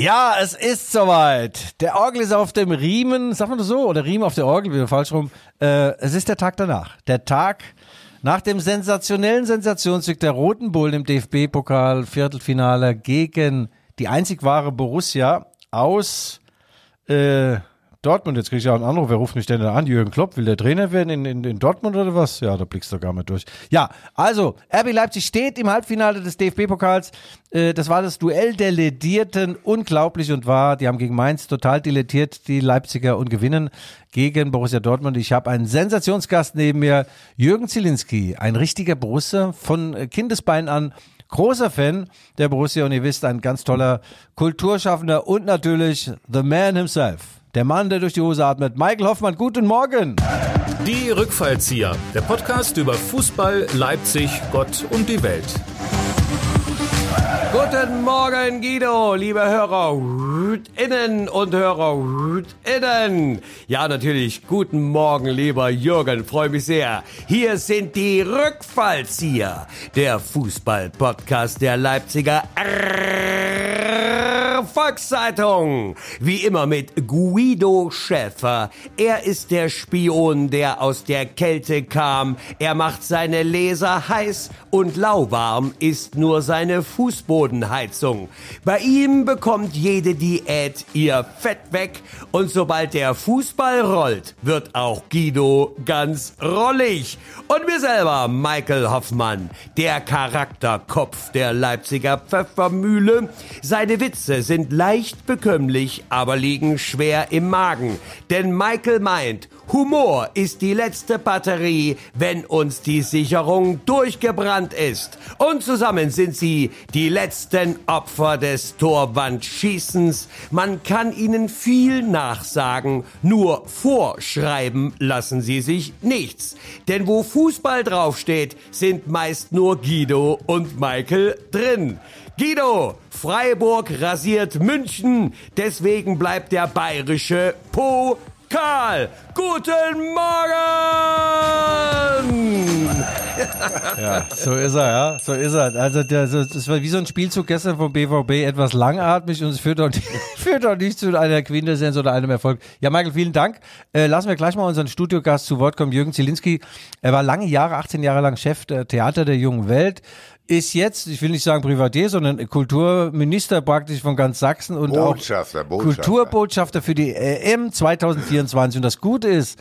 Ja, es ist soweit. Der Orgel ist auf dem Riemen, sagt man das so? Oder Riemen auf der Orgel, wieder falsch rum. Äh, es ist der Tag danach. Der Tag nach dem sensationellen Sensationssieg der Roten Bullen im DFB-Pokal Viertelfinale gegen die einzig wahre Borussia aus äh, Dortmund, jetzt kriege ich ja einen Anruf, wer ruft mich denn da an? Jürgen Klopp, will der Trainer werden in, in, in Dortmund oder was? Ja, da blickst du gar nicht durch. Ja, also, RB Leipzig steht im Halbfinale des DFB-Pokals. Äh, das war das Duell der Ledierten, unglaublich und wahr. Die haben gegen Mainz total dilettiert, die Leipziger, und gewinnen gegen Borussia Dortmund. Ich habe einen Sensationsgast neben mir, Jürgen Zielinski, ein richtiger Borussia von Kindesbein an großer Fan der Borussia und ihr wisst, ein ganz toller Kulturschaffender und natürlich the man himself. Der Mann, der durch die Hose atmet. Michael Hoffmann, guten Morgen. Die Rückfallzieher. Der Podcast über Fußball, Leipzig, Gott und die Welt. Guten Morgen, Guido, liebe Hörer innen und Hörer innen. Ja, natürlich. Guten Morgen, lieber Jürgen. Freue mich sehr. Hier sind die Rückfallzieher. Der Fußball-Podcast der Leipziger Volkszeitung. Wie immer mit Guido Schäfer. Er ist der Spion, der aus der Kälte kam. Er macht seine Leser heiß und lauwarm ist nur seine Fußbodenheizung. Bei ihm bekommt jede Diät ihr Fett weg und sobald der Fußball rollt, wird auch Guido ganz rollig. Und mir selber, Michael Hoffmann, der Charakterkopf der Leipziger Pfeffermühle. Seine Witze sind leicht bekömmlich, aber liegen schwer im Magen. Denn Michael meint, Humor ist die letzte Batterie, wenn uns die Sicherung durchgebrannt ist. Und zusammen sind sie die letzten Opfer des Torwandschießens. Man kann ihnen viel nachsagen, nur vorschreiben lassen sie sich nichts. Denn wo Fußball draufsteht, sind meist nur Guido und Michael drin. Guido, Freiburg rasiert München, deswegen bleibt der bayerische Pokal. Guten Morgen! Ja, so ist er, ja, so ist er. Also der, das war wie so ein Spielzug gestern vom BVB, etwas langatmig und es führt doch nicht, führt doch nicht zu einer Quintessenz oder einem Erfolg. Ja, Michael, vielen Dank. Äh, lassen wir gleich mal unseren Studiogast zu Wort kommen, Jürgen Zielinski. Er war lange Jahre, 18 Jahre lang Chef der Theater der jungen Welt ist jetzt, ich will nicht sagen Privatier, sondern Kulturminister praktisch von ganz Sachsen und Botschafter, auch Botschafter. Kulturbotschafter für die EM 2024. Und das Gute ist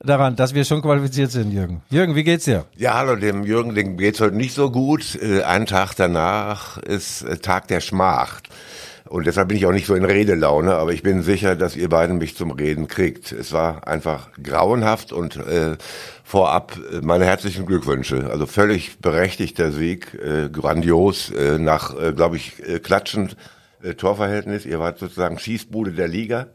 daran, dass wir schon qualifiziert sind, Jürgen. Jürgen, wie geht's dir? Ja, hallo, dem Jürgen, dem geht's heute nicht so gut. Äh, ein Tag danach ist äh, Tag der Schmach. Und deshalb bin ich auch nicht so in Redelaune, aber ich bin sicher, dass ihr beiden mich zum Reden kriegt. Es war einfach grauenhaft und äh, vorab äh, meine herzlichen Glückwünsche. Also völlig berechtigter Sieg, äh, grandios, äh, nach, äh, glaube ich, äh, klatschend äh, Torverhältnis. Ihr wart sozusagen Schießbude der Liga.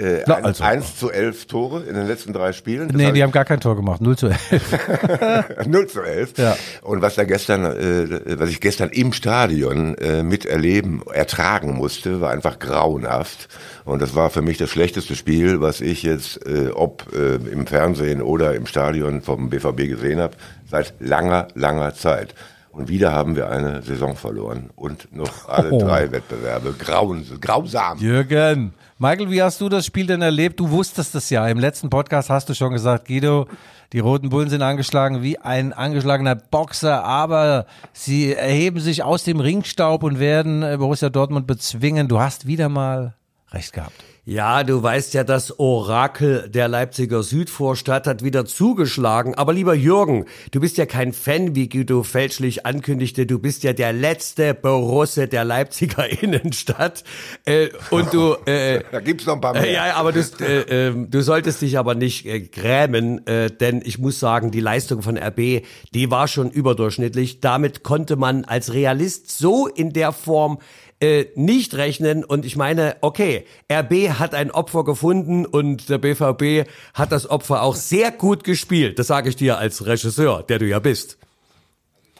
Äh, Na, also. 1 zu 11 Tore in den letzten drei Spielen. Das nee, die haben gar kein Tor gemacht. 0 zu 11. 0 zu 11. Ja. Und was da gestern, äh, was ich gestern im Stadion äh, miterleben, ertragen musste, war einfach grauenhaft. Und das war für mich das schlechteste Spiel, was ich jetzt, äh, ob äh, im Fernsehen oder im Stadion vom BVB gesehen habe, seit langer, langer Zeit. Und wieder haben wir eine Saison verloren und noch alle oh. drei Wettbewerbe. Grauen, grausam. Jürgen, Michael, wie hast du das Spiel denn erlebt? Du wusstest es ja. Im letzten Podcast hast du schon gesagt, Guido, die Roten Bullen sind angeschlagen wie ein angeschlagener Boxer, aber sie erheben sich aus dem Ringstaub und werden äh, Borussia Dortmund bezwingen. Du hast wieder mal recht gehabt. Ja, du weißt ja, das Orakel der Leipziger Südvorstadt hat wieder zugeschlagen. Aber lieber Jürgen, du bist ja kein Fan, wie Guido fälschlich ankündigte. Du bist ja der letzte Borusse der Leipziger Innenstadt. Äh, und du... Äh, da gibt's noch ein paar mehr. Äh, ja, aber du, äh, äh, du solltest dich aber nicht äh, grämen, äh, denn ich muss sagen, die Leistung von RB, die war schon überdurchschnittlich. Damit konnte man als Realist so in der Form äh, nicht rechnen. Und ich meine, okay, RB hat ein Opfer gefunden und der BVB hat das Opfer auch sehr gut gespielt. Das sage ich dir als Regisseur, der du ja bist.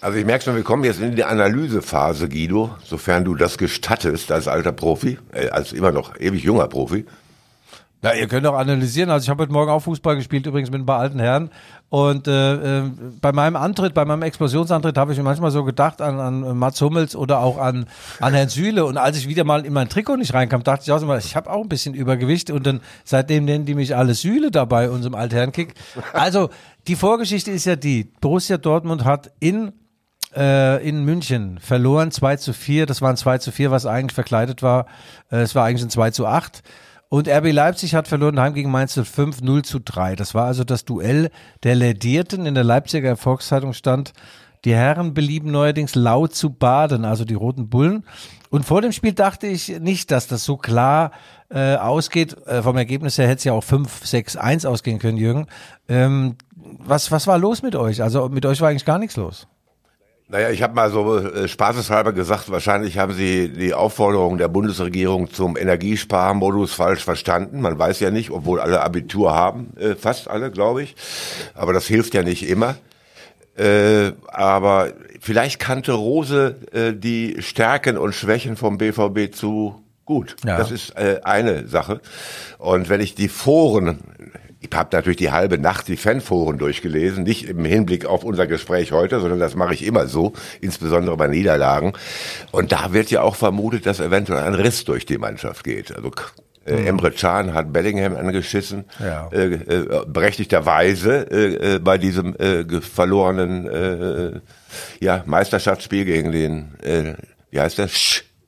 Also ich merke schon, wir kommen jetzt in die Analysephase, Guido, sofern du das gestattest als alter Profi, äh, als immer noch ewig junger Profi. Ja, ihr könnt auch analysieren. Also ich habe heute Morgen auch Fußball gespielt, übrigens mit ein paar alten Herren. Und äh, äh, bei meinem Antritt, bei meinem Explosionsantritt habe ich mir manchmal so gedacht an, an Mats Hummels oder auch an, an Herrn Süle. Und als ich wieder mal in mein Trikot nicht reinkam, dachte ich auch immer, ich habe auch ein bisschen Übergewicht. Und dann seitdem nennen die mich alle Süle dabei, unserem Altherrenkick. Also die Vorgeschichte ist ja die, Borussia Dortmund hat in äh, in München verloren 2 zu 4. Das war ein 2 zu 4, was eigentlich verkleidet war. Äh, es war eigentlich ein 2 zu 8. Und RB Leipzig hat verloren heim gegen Mainz 05 0 zu 3. Das war also das Duell der Lädierten. In der Leipziger Erfolgszeitung stand, die Herren belieben neuerdings laut zu baden, also die Roten Bullen. Und vor dem Spiel dachte ich nicht, dass das so klar äh, ausgeht. Äh, vom Ergebnis her hätte es ja auch 5, 6, 1 ausgehen können, Jürgen. Ähm, was, was war los mit euch? Also mit euch war eigentlich gar nichts los. Naja, ich habe mal so äh, spaßeshalber gesagt, wahrscheinlich haben Sie die Aufforderung der Bundesregierung zum Energiesparmodus falsch verstanden. Man weiß ja nicht, obwohl alle Abitur haben, äh, fast alle, glaube ich. Aber das hilft ja nicht immer. Äh, aber vielleicht kannte Rose äh, die Stärken und Schwächen vom BVB zu gut. Ja. Das ist äh, eine Sache. Und wenn ich die Foren ich habe natürlich die halbe Nacht die Fanforen durchgelesen, nicht im Hinblick auf unser Gespräch heute, sondern das mache ich immer so, insbesondere bei Niederlagen. Und da wird ja auch vermutet, dass eventuell ein Riss durch die Mannschaft geht. Also äh, mhm. Emre Can hat Bellingham angeschissen, ja. äh, äh, berechtigterweise äh, äh, bei diesem äh, verlorenen äh, ja, Meisterschaftsspiel gegen den, wie heißt der,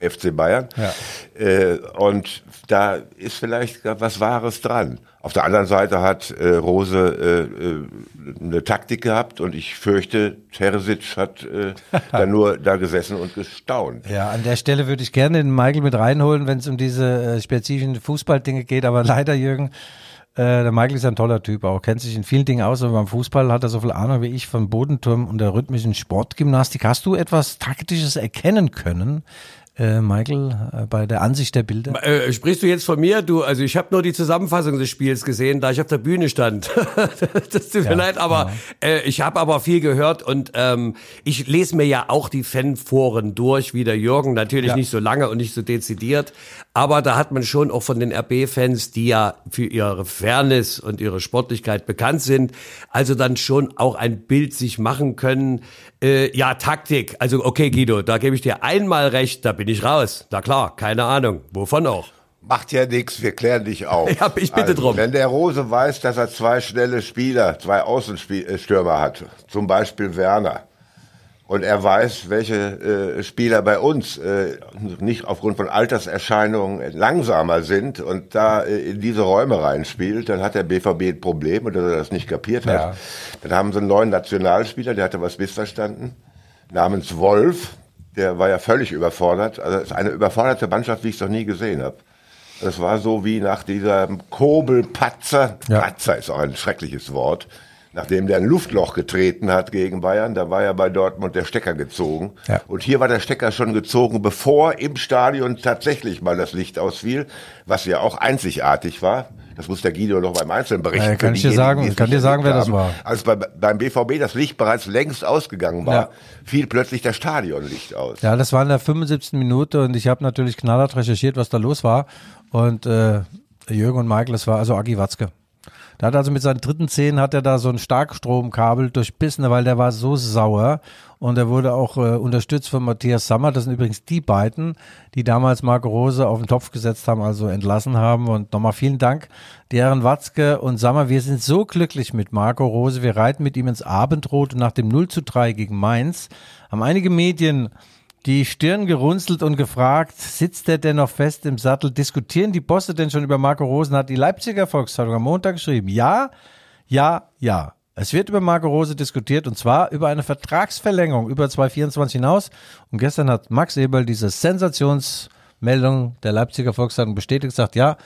FC Bayern. Ja. Äh, und da ist vielleicht was Wahres dran. Auf der anderen Seite hat äh, Rose äh, äh, eine Taktik gehabt und ich fürchte, Teresic hat äh, da nur da gesessen und gestaunt. Ja, an der Stelle würde ich gerne den Michael mit reinholen, wenn es um diese äh, spezifischen Fußballdinge geht, aber leider, Jürgen, äh, der Michael ist ein toller Typ, auch kennt sich in vielen Dingen aus, aber beim Fußball hat er so viel Ahnung wie ich vom Bodenturm und der rhythmischen Sportgymnastik. Hast du etwas Taktisches erkennen können, äh, Michael, äh, bei der Ansicht der Bilder? Äh, sprichst du jetzt von mir? Du, also ich habe nur die Zusammenfassung des Spiels gesehen, da ich auf der Bühne stand. das tut mir ja, leid, aber ja. äh, ich habe aber viel gehört und ähm, ich lese mir ja auch die Fanforen durch, wie der Jürgen, natürlich ja. nicht so lange und nicht so dezidiert, aber da hat man schon auch von den RB-Fans, die ja für ihre Fairness und ihre Sportlichkeit bekannt sind, also dann schon auch ein Bild sich machen können. Äh, ja, Taktik, also okay Guido, da gebe ich dir einmal recht, da bin ich raus. Na klar, keine Ahnung. Wovon auch? Macht ja nichts, wir klären dich auf. Ja, ich bitte also, drum. Wenn der Rose weiß, dass er zwei schnelle Spieler, zwei Außenstürmer hat, zum Beispiel Werner, und er weiß, welche äh, Spieler bei uns äh, nicht aufgrund von Alterserscheinungen langsamer sind und da äh, in diese Räume reinspielt, dann hat der BVB ein Problem und dass er das nicht kapiert hat. Ja. Dann haben sie einen neuen Nationalspieler, der hatte was missverstanden, namens Wolf, der war ja völlig überfordert. Also es ist eine überforderte Mannschaft, wie ich es noch nie gesehen habe. Das war so wie nach dieser Kobelpatzer. Ja. Patzer ist auch ein schreckliches Wort. Nachdem der ein Luftloch getreten hat gegen Bayern, da war ja bei Dortmund der Stecker gezogen. Ja. Und hier war der Stecker schon gezogen, bevor im Stadion tatsächlich mal das Licht ausfiel, was ja auch einzigartig war. Das muss der Guido noch beim Einzelnen berichten. Ja, kann ich dir sagen, kann dir sagen, wer das war. Als bei, beim BVB das Licht bereits längst ausgegangen war, ja. fiel plötzlich das Stadionlicht aus. Ja, das war in der 75. Minute und ich habe natürlich knallhart recherchiert, was da los war. Und äh, Jürgen und Michael, das war also Agi Watzke. Da hat also mit seinen dritten Zehen hat er da so ein Starkstromkabel durchbissen, weil der war so sauer und er wurde auch äh, unterstützt von Matthias Sammer. Das sind übrigens die beiden, die damals Marco Rose auf den Topf gesetzt haben, also entlassen haben. Und nochmal vielen Dank, die Herren Watzke und Sammer. Wir sind so glücklich mit Marco Rose. Wir reiten mit ihm ins Abendrot und nach dem 0 zu 3 gegen Mainz haben einige Medien die Stirn gerunzelt und gefragt, sitzt er denn noch fest im Sattel? Diskutieren die Bosse denn schon über Marco Rosen? Hat die Leipziger Volkszeitung am Montag geschrieben. Ja, ja, ja. Es wird über Marco Rose diskutiert und zwar über eine Vertragsverlängerung über 2024 hinaus. Und gestern hat Max Eberl diese Sensationsmeldung der Leipziger Volkszeitung bestätigt, gesagt, ja,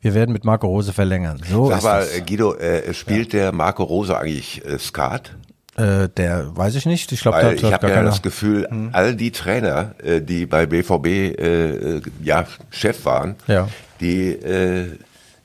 wir werden mit Marco Rose verlängern. So Sag mal. Guido, äh, spielt ja. der Marco Rose eigentlich äh, Skat? Äh, der weiß ich nicht. Ich glaube, ich habe ja keiner. das Gefühl, hm. all die Trainer, äh, die bei BVB äh, ja Chef waren, ja. die äh,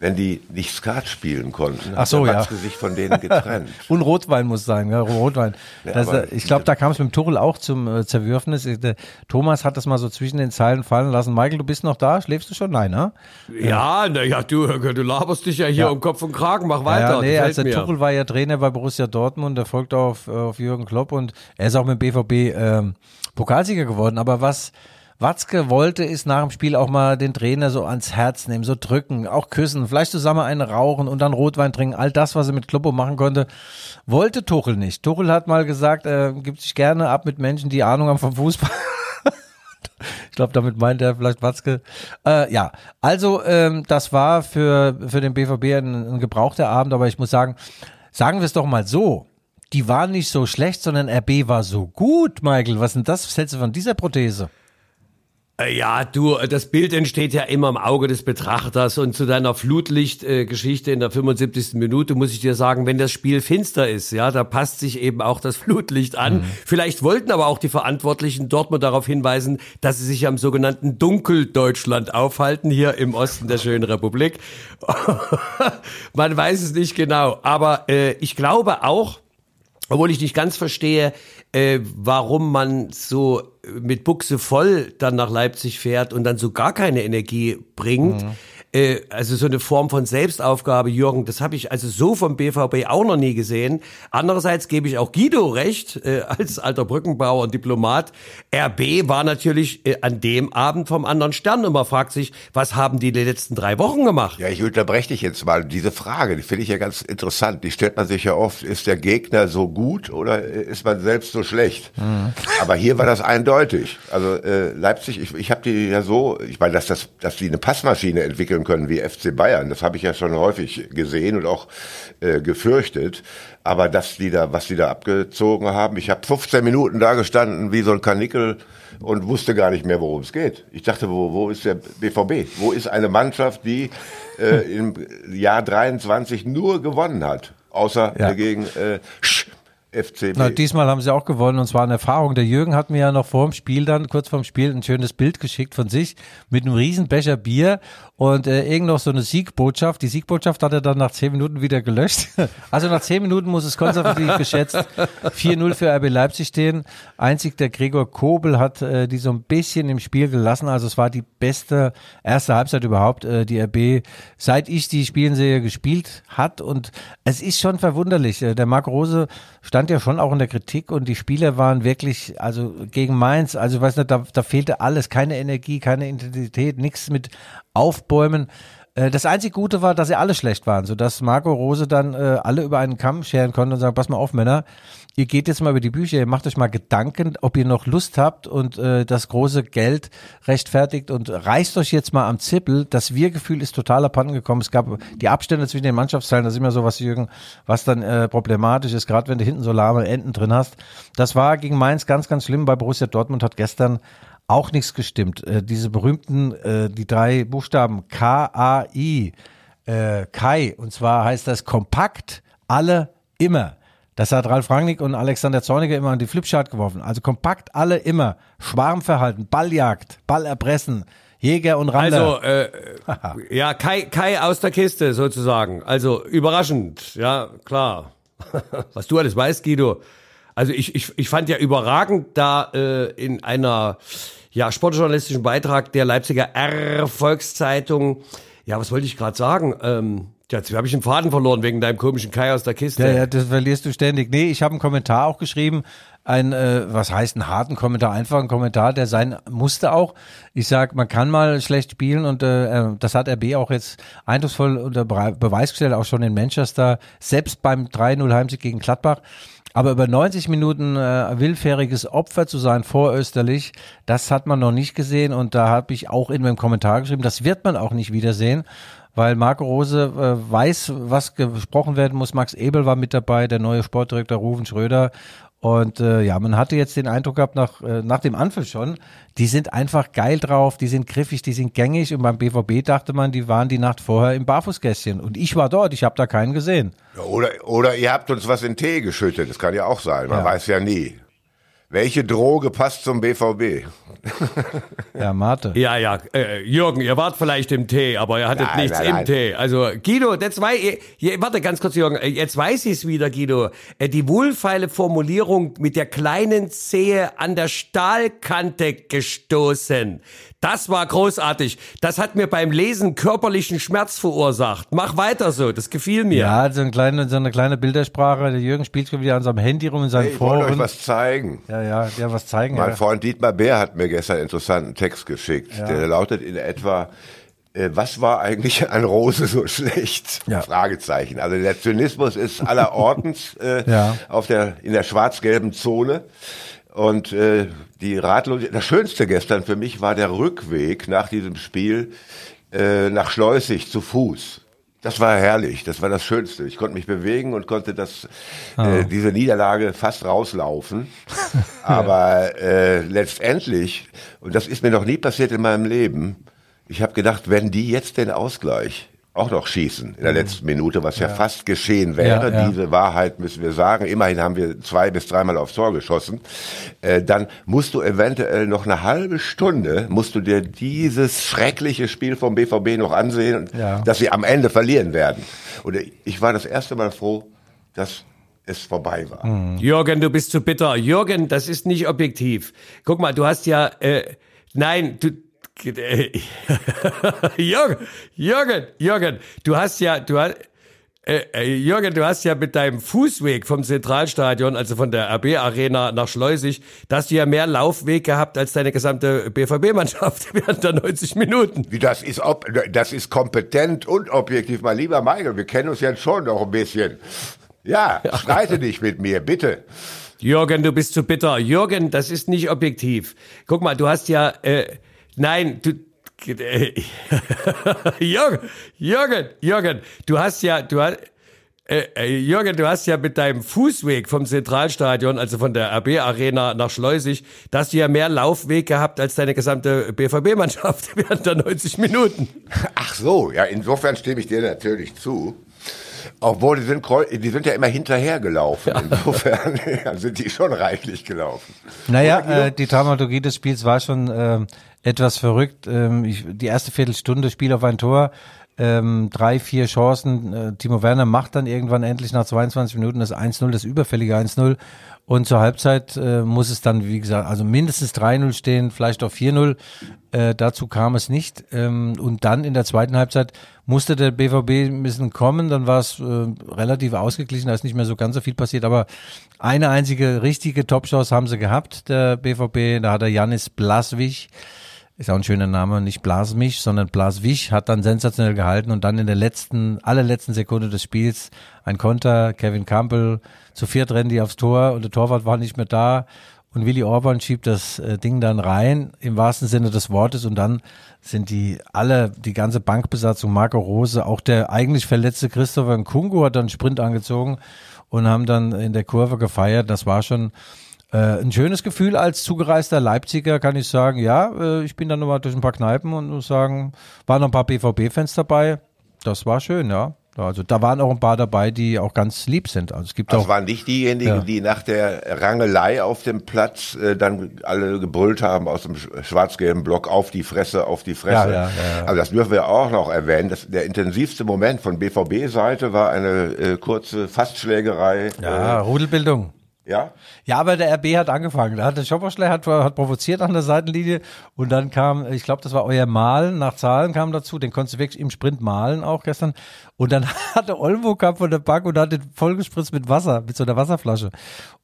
wenn die nicht Skat spielen konnten, Ach so, hat ja. Sich von denen getrennt. Und Rotwein muss sein, ja, Rotwein. Ja, das, äh, ich glaube, da kam es mit dem Tuchel auch zum äh, Zerwürfnis. Äh, Der Thomas hat das mal so zwischen den Zeilen fallen lassen. Michael, du bist noch da? Schläfst du schon? Nein, ne? Ja, na ja, du, du laberst dich ja hier Ja. um Kopf und Kragen, mach weiter. ja, nee, gefällt als der mir. Tuchel war ja Trainer bei Borussia Dortmund, der folgt auf, auf Jürgen Klopp und er ist auch mit dem BVB ähm, Pokalsieger geworden. Aber was Watzke wollte, ist nach dem Spiel auch mal den Trainer so ans Herz nehmen, so drücken, auch küssen, vielleicht zusammen einen rauchen und dann Rotwein trinken. All das, was er mit Kloppo machen konnte, wollte Tuchel nicht. Tuchel hat mal gesagt, er gibt sich gerne ab mit Menschen, die Ahnung haben vom Fußball. Ich glaube, damit meint er vielleicht Watzke. Äh, ja, also ähm, das war für, für den BVB ein, ein gebrauchter Abend, aber ich muss sagen, sagen wir es doch mal so. Die waren nicht so schlecht, sondern RB war so gut, Michael. Was denn das? Was hältst du von dieser Prothese? Äh, Ja, du, äh, das Bild entsteht ja immer im Auge des Betrachters und zu deiner Flutlicht-Geschichte in der 75. Minute muss ich dir sagen, wenn das Spiel finster ist, ja, da passt sich eben auch das Flutlicht an. Vielleicht wollten aber auch die Verantwortlichen dort mal darauf hinweisen, dass sie sich am sogenannten Dunkeldeutschland aufhalten, hier im Osten der schönen Republik. Man weiß es nicht genau, aber äh, ich glaube auch, obwohl ich nicht ganz verstehe, äh, warum man so mit Buchse voll dann nach Leipzig fährt und dann so gar keine Energie bringt. Äh, also so eine Form von Selbstaufgabe, Jürgen, das habe ich also so vom BVB auch noch nie gesehen. Andererseits gebe ich auch Guido recht, äh, als alter Brückenbauer und Diplomat. RB war natürlich äh, an dem Abend vom anderen Stern und man fragt sich, was haben die die letzten drei Wochen gemacht? Ja, ich unterbreche dich jetzt mal. Diese Frage, die finde ich ja ganz interessant. Die stellt man sich ja oft. Ist der Gegner so gut oder ist man selbst so schlecht? Aber hier war das eindeutig. Also äh, Leipzig, ich, ich habe die ja so, ich meine, dass, das, dass die eine Passmaschine entwickeln können wie FC Bayern, das habe ich ja schon häufig gesehen und auch äh, gefürchtet. Aber dass die da, was die da abgezogen haben, ich habe 15 Minuten da gestanden wie so ein Kanickel und wusste gar nicht mehr, worum es geht. Ich dachte, wo, wo ist der BVB? Wo ist eine Mannschaft, die äh, im Jahr 23 nur gewonnen hat? Außer Ja. gegen äh, FCB. Na, diesmal haben sie auch gewonnen und zwar eine Erfahrung. Der Jürgen hat mir ja noch vor dem Spiel dann, kurz vorm Spiel, ein schönes Bild geschickt von sich mit einem riesen Becher Bier und äh, irgend noch so eine Siegbotschaft. Die Siegbotschaft hat er dann nach zehn Minuten wieder gelöscht. Also nach zehn Minuten muss es konservativ geschätzt 4-0 für RB Leipzig stehen. Einzig der Gregor Kobel hat äh, die so ein bisschen im Spiel gelassen. Also es war die beste erste Halbzeit überhaupt, äh, die RB, seit ich die Spielen sehe, gespielt hat. Und es ist schon verwunderlich. Äh, der Marco Rose stand ja schon auch in der Kritik und die Spieler waren wirklich, also gegen Mainz, also ich weiß nicht, da, da fehlte alles, keine Energie, keine Intensität, nichts mit Aufbäumen. Äh, Das einzig Gute war, dass sie alle schlecht waren, sodass Marco Rose dann äh, alle über einen Kamm scheren konnte und sagen, pass mal auf, Männer, ihr geht jetzt mal über die Bücher, ihr macht euch mal Gedanken, ob ihr noch Lust habt und äh, das große Geld rechtfertigt und reißt euch jetzt mal am Zippel. Das Wir-Gefühl ist total abhanden gekommen. Es gab die Abstände zwischen den Mannschaftsteilen, das ist immer so was, Jürgen, was dann äh, problematisch ist, gerade wenn du hinten so lahme Enden drin hast. Das war gegen Mainz ganz, ganz schlimm. Bei Borussia Dortmund hat gestern auch nichts gestimmt. Äh, diese berühmten, äh, die drei Buchstaben K-A-I, äh, Kai, und zwar heißt das kompakt, alle, immer. Das hat Ralf Rangnick und Alexander Zorniger immer an die Flipchart geworfen. Also kompakt, alle, immer. Schwarmverhalten, Balljagd, Ballerpressen, Jäger und Rander. Also, äh, ja, Kai, Kai aus der Kiste sozusagen. Also überraschend, ja, klar. Was du alles weißt, Guido. Also ich, ich, ich fand ja überragend da äh, in einer ja, sportjournalistischen Beitrag der Leipziger R-Volkszeitung. Ja, was wollte ich gerade sagen? Ähm, jetzt habe ich den Faden verloren wegen deinem komischen Kai aus der Kiste. Ja, ja, das verlierst du ständig. Nee, ich habe einen Kommentar auch geschrieben, ein, äh, was heißt einen harten Kommentar, einfach ein Kommentar, der sein musste auch. Ich sag, man kann mal schlecht spielen und äh, äh, das hat RB auch jetzt eindrucksvoll unter Be- Beweis gestellt, auch schon in Manchester, selbst beim 3-0 Heimsieg gegen Gladbach. Aber über 90 Minuten äh, willfähriges Opfer zu sein vorösterlich, das hat man noch nicht gesehen und da habe ich auch in meinem Kommentar geschrieben, das wird man auch nicht wiedersehen weil Marco Rose äh, weiß, was gesprochen werden muss. Max Ebel war mit dabei, der neue Sportdirektor Ruven Schröder. Und äh, ja, man hatte jetzt den Eindruck gehabt, nach, äh, nach dem Anpfiff schon, die sind einfach geil drauf, die sind griffig, die sind gängig. Und beim BVB dachte man, die waren die Nacht vorher im Barfußgästchen. Und ich war dort, ich habe da keinen gesehen. Oder, oder ihr habt uns was in Tee geschüttet, das kann ja auch sein, man Ja. weiß ja nie. Welche Droge passt zum BVB? Ja, Mate. Ja, ja, äh, Jürgen, ihr wart vielleicht im Tee, aber ihr hattet Nein, nichts nein, im nein. Tee. Also Guido, jetzt weiß ich, je- warte ganz kurz, Jürgen, äh, jetzt weiß ich es wieder, Guido. Äh, Die wohlfeile Formulierung mit der kleinen Zehe an der Stahlkante gestoßen. Das war großartig. Das hat mir beim Lesen körperlichen Schmerz verursacht. Mach weiter so, das gefiel mir. Ja, so eine kleine, so eine kleine Bildersprache. Der Jürgen spielt schon wieder an seinem Handy rum in seinen Ich wollte euch was zeigen. Ja, ja, ja, was zeigen. Mein Ja. Freund Dietmar Bär hat mir gestern einen interessanten Text geschickt. Der lautet in etwa, äh, was war eigentlich an Rose so schlecht? Ja. Fragezeichen. Also der Zynismus ist allerortens äh, Ja. auf der, in der schwarz-gelben Zone. Und äh, die Ratlosigkeit, das Schönste gestern für mich war der Rückweg nach diesem Spiel äh, nach Schleusig zu Fuß. Das war herrlich, das war das Schönste. Ich konnte mich bewegen und konnte das, äh, diese Niederlage fast rauslaufen. Aber äh, letztendlich, und das ist mir noch nie passiert in meinem Leben, ich habe gedacht, wenn die jetzt den Ausgleich auch noch schießen in der letzten Minute, was ja, fast geschehen wäre, Ja, ja. diese Wahrheit müssen wir sagen, immerhin haben wir zwei bis dreimal aufs Tor geschossen, äh, dann musst du eventuell noch eine halbe Stunde, musst du dir dieses schreckliche Spiel vom BVB noch ansehen, Ja. dass sie am Ende verlieren werden. Und ich war das erste Mal froh, dass es vorbei war. Jürgen, du bist zu bitter. Jürgen, das ist nicht objektiv. Guck mal, du hast ja, äh, nein, du, Jürgen, Jürgen, Jürgen, du hast ja, du hast, äh, äh, Jürgen, du hast ja mit deinem Fußweg vom Zentralstadion, also von der RB Arena nach Schleusig, da hast du ja mehr Laufweg gehabt als deine gesamte BVB-Mannschaft während der 90 Minuten. Wie das ist, ob, das ist kompetent und objektiv, mein lieber Michael. Wir kennen uns jetzt schon noch ein bisschen. Ja, streite dich mit mir, bitte. Jürgen, du bist zu bitter. Jürgen, das ist nicht objektiv. Guck mal, du hast ja, äh, nein, du, Jürgen, Jürgen, Jürgen, du hast ja, du hast, äh, äh, Jürgen, du hast ja mit deinem Fußweg vom Zentralstadion, also von der RB Arena nach Schleusig, da hast du ja mehr Laufweg gehabt als deine gesamte BVB-Mannschaft während der 90 Minuten. Ach so, ja, insofern stimme ich dir natürlich zu. Obwohl, die sind, die sind ja immer hinterher gelaufen. Insofern ja, sind die schon reichlich gelaufen. Naja, Oder, Guido? äh, die Dramaturgie des Spiels war schon ähm, etwas verrückt. Ähm, ich, die erste Viertelstunde Spiel auf ein Tor, ähm, drei, vier Chancen. Äh, Timo Werner macht dann irgendwann endlich nach 22 Minuten das 1-0, das überfällige 1-0. Und zur Halbzeit äh, muss es dann, wie gesagt, also mindestens 3-0 stehen, vielleicht auch 4-0. Äh, dazu kam es nicht. Ähm, und dann in der zweiten Halbzeit musste der BVB ein bisschen kommen, dann war es äh, relativ ausgeglichen, da ist nicht mehr so ganz so viel passiert, aber eine einzige richtige Topchance haben sie gehabt, der BVB, da hat der Janis Blaswig, ist auch ein schöner Name, nicht Blasmich, sondern Blaswig, hat dann sensationell gehalten und dann in der letzten, allerletzten Sekunde des Spiels ein Konter, Kevin Campbell, zu viert rennen die aufs Tor und der Torwart war nicht mehr da. Und Willi Orban schiebt das äh, Ding dann rein, im wahrsten Sinne des Wortes. Und dann sind die alle, die ganze Bankbesatzung, Marco Rose, auch der eigentlich verletzte Christopher Nkungu hat dann Sprint angezogen und haben dann in der Kurve gefeiert. Das war schon ein schönes Gefühl als zugereister Leipziger, kann ich sagen. Ja, äh, ich bin dann nochmal durch ein paar Kneipen und muss sagen, waren noch ein paar BVB-Fans dabei. Das war schön, ja. Also da waren auch ein paar dabei, die auch ganz lieb sind. Also es gibt Das auch waren nicht diejenigen, Ja. die nach der Rangelei auf dem Platz äh, dann alle gebrüllt haben aus dem sch- schwarz-gelben Block auf die Fresse, auf die Fresse. Ja, ja, ja. Also das dürfen wir auch noch erwähnen. Das, der intensivste Moment von BVB-Seite war eine äh, kurze Fastschlägerei. ja, Rudelbildung. Ja? Ja, aber der RB hat angefangen. Da hat der Schopperschlei hat, hat provoziert an der Seitenlinie und dann kam, ich glaube, das war euer Malen nach Zahlen kam dazu, den konntest du wirklich im Sprint malen auch gestern. Und dann hat der Olmo kam von der Bank und hat den vollgespritzt mit Wasser, mit so einer Wasserflasche.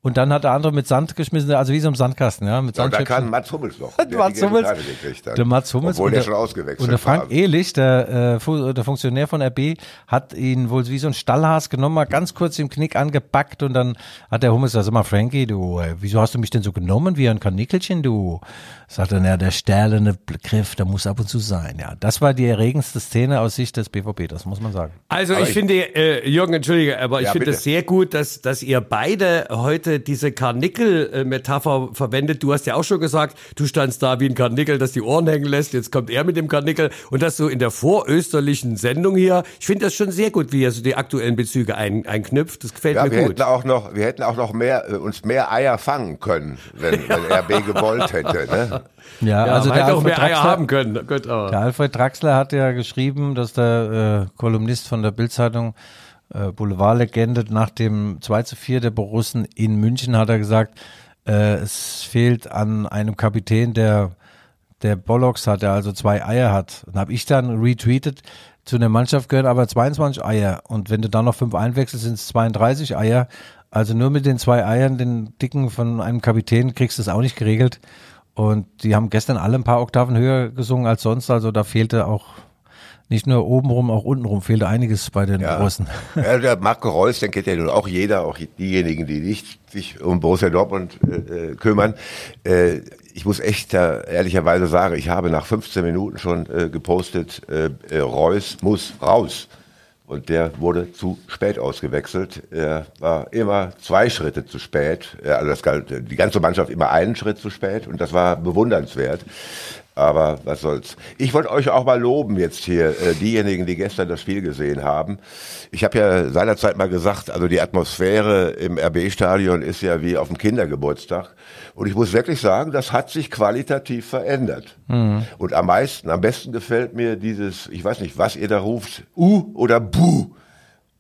Und dann hat der andere mit Sand geschmissen, also wie so im Sandkasten, ja, mit Ja, und da kann Mats Hummels noch. Der Mats Hummels, der Mats Hummels Obwohl der der, schon ausgewechselt und der Frank. Ehlich, der, äh, der Funktionär von RB, hat ihn wohl wie so ein Stallhas genommen, mal ganz kurz im Knick angepackt und dann hat der Hummels gesagt, sag mal Frankie, du, äh, wieso hast du mich denn so genommen wie ein Kanickelchen, du? Sagt er, na, der stählerne Griff, der muss ab und zu sein, ja. Das war die erregendste Szene aus Sicht des BVB, das muss man sagen. Also Aber ich, finde, äh, Jürgen, entschuldige, aber ich Ja, finde bitte. es sehr gut, dass, dass ihr beide heute diese Karnickel-Metapher verwendet. Du hast ja auch schon gesagt, du standst da wie ein Karnickel, das die Ohren hängen lässt. Jetzt kommt er mit dem Karnickel. Und das so in der vorösterlichen Sendung hier. Ich finde das schon sehr gut, wie er so die aktuellen Bezüge ein, einknüpft. Das gefällt Ja, mir wir gut. hätten auch noch, wir hätten auch noch mehr äh, uns mehr Eier fangen können, wenn, wenn RB gewollt hätte. Ne? Ja, Ja, also der hätte auch Alfred, mehr Eier Draxler, haben können. Der Alfred Draxler hat ja geschrieben, dass der äh, Kolumnist von der Bildzeitung äh, Boulevardlegende nach dem 2 zu 4 der Borussen in München hat er gesagt, äh, es fehlt an einem Kapitän, der der Bollocks hat, der also zwei Eier hat. Und habe ich dann retweetet, zu einer Mannschaft gehören aber 22 Eier. Und wenn du dann noch fünf einwechselst, sind es 32 Eier. Also nur mit den zwei Eiern, den dicken von einem Kapitän, kriegst du es auch nicht geregelt. Und die haben gestern alle ein paar Oktaven höher gesungen als sonst. Also da fehlte auch nicht nur obenrum, auch untenrum fehlte einiges bei den Russen. Ja, der Marco Reus, den kennt ja nun auch jeder, auch diejenigen, die nicht sich um Borussia Dortmund äh, äh, kümmern. Äh, ich muss echt da ehrlicherweise sagen, ich habe nach 15 Minuten schon äh, gepostet, äh, äh, Reus muss raus. Und der wurde zu spät ausgewechselt. Er war immer zwei Schritte zu spät. Ja, Also das galt, die ganze Mannschaft immer einen Schritt zu spät. Und das war bewundernswert. Aber was soll's. Ich wollte euch auch mal loben jetzt hier, äh, diejenigen, die gestern das Spiel gesehen haben. Ich habe ja seinerzeit mal gesagt, also die Atmosphäre im RB-Stadion ist ja wie auf dem Kindergeburtstag. Und ich muss wirklich sagen, das hat sich qualitativ verändert. Und am meisten, am besten gefällt mir dieses, ich weiß nicht, was ihr da ruft, U oder Bu.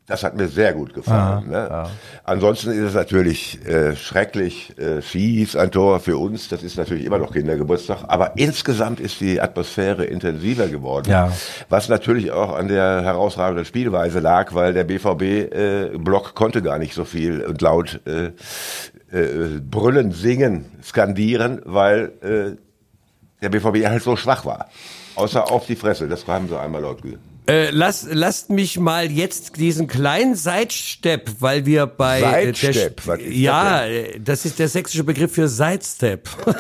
Das hat mir sehr gut gefallen. ne? Ansonsten ist es natürlich äh, schrecklich äh, fies, ein Tor für uns. Das ist natürlich immer noch Kindergeburtstag. Aber insgesamt ist die Atmosphäre intensiver geworden. Ja. Was natürlich auch an der herausragenden Spielweise lag, weil der BVB-Block konnte gar nicht so viel und laut äh, äh, brüllen, singen, skandieren, weil äh, der BVB halt so schwach war. Außer auf die Fresse. Das haben sie einmal laut gesagt. Äh, lass, lasst mich mal jetzt diesen kleinen Sidestep, weil wir bei äh, Sidestep, der, was ist ja, das äh, das ist der sächsische Begriff für Sidestep.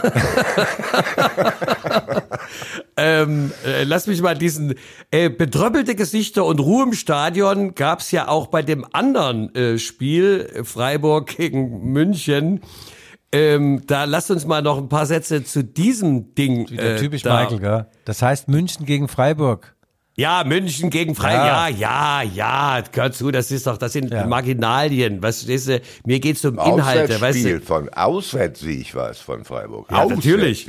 ähm, äh, lass mich mal diesen äh, bedröppelte Gesichter und Ruhe im Stadion gab's ja auch bei dem anderen äh, Spiel äh, Freiburg gegen München. Ähm, da lasst uns mal noch ein paar Sätze zu diesem Ding. Wieder äh, typisch da. Michael, gell? Das heißt München gegen Freiburg. Ja, München gegen Freiburg. Ja, ja, ja, gehört zu. Das ist doch, das sind Ja. Marginalien. Was, weißt du, mir geht's um Inhalte, weißt du. von Auswärtssieg war es von Freiburg. Ja, natürlich.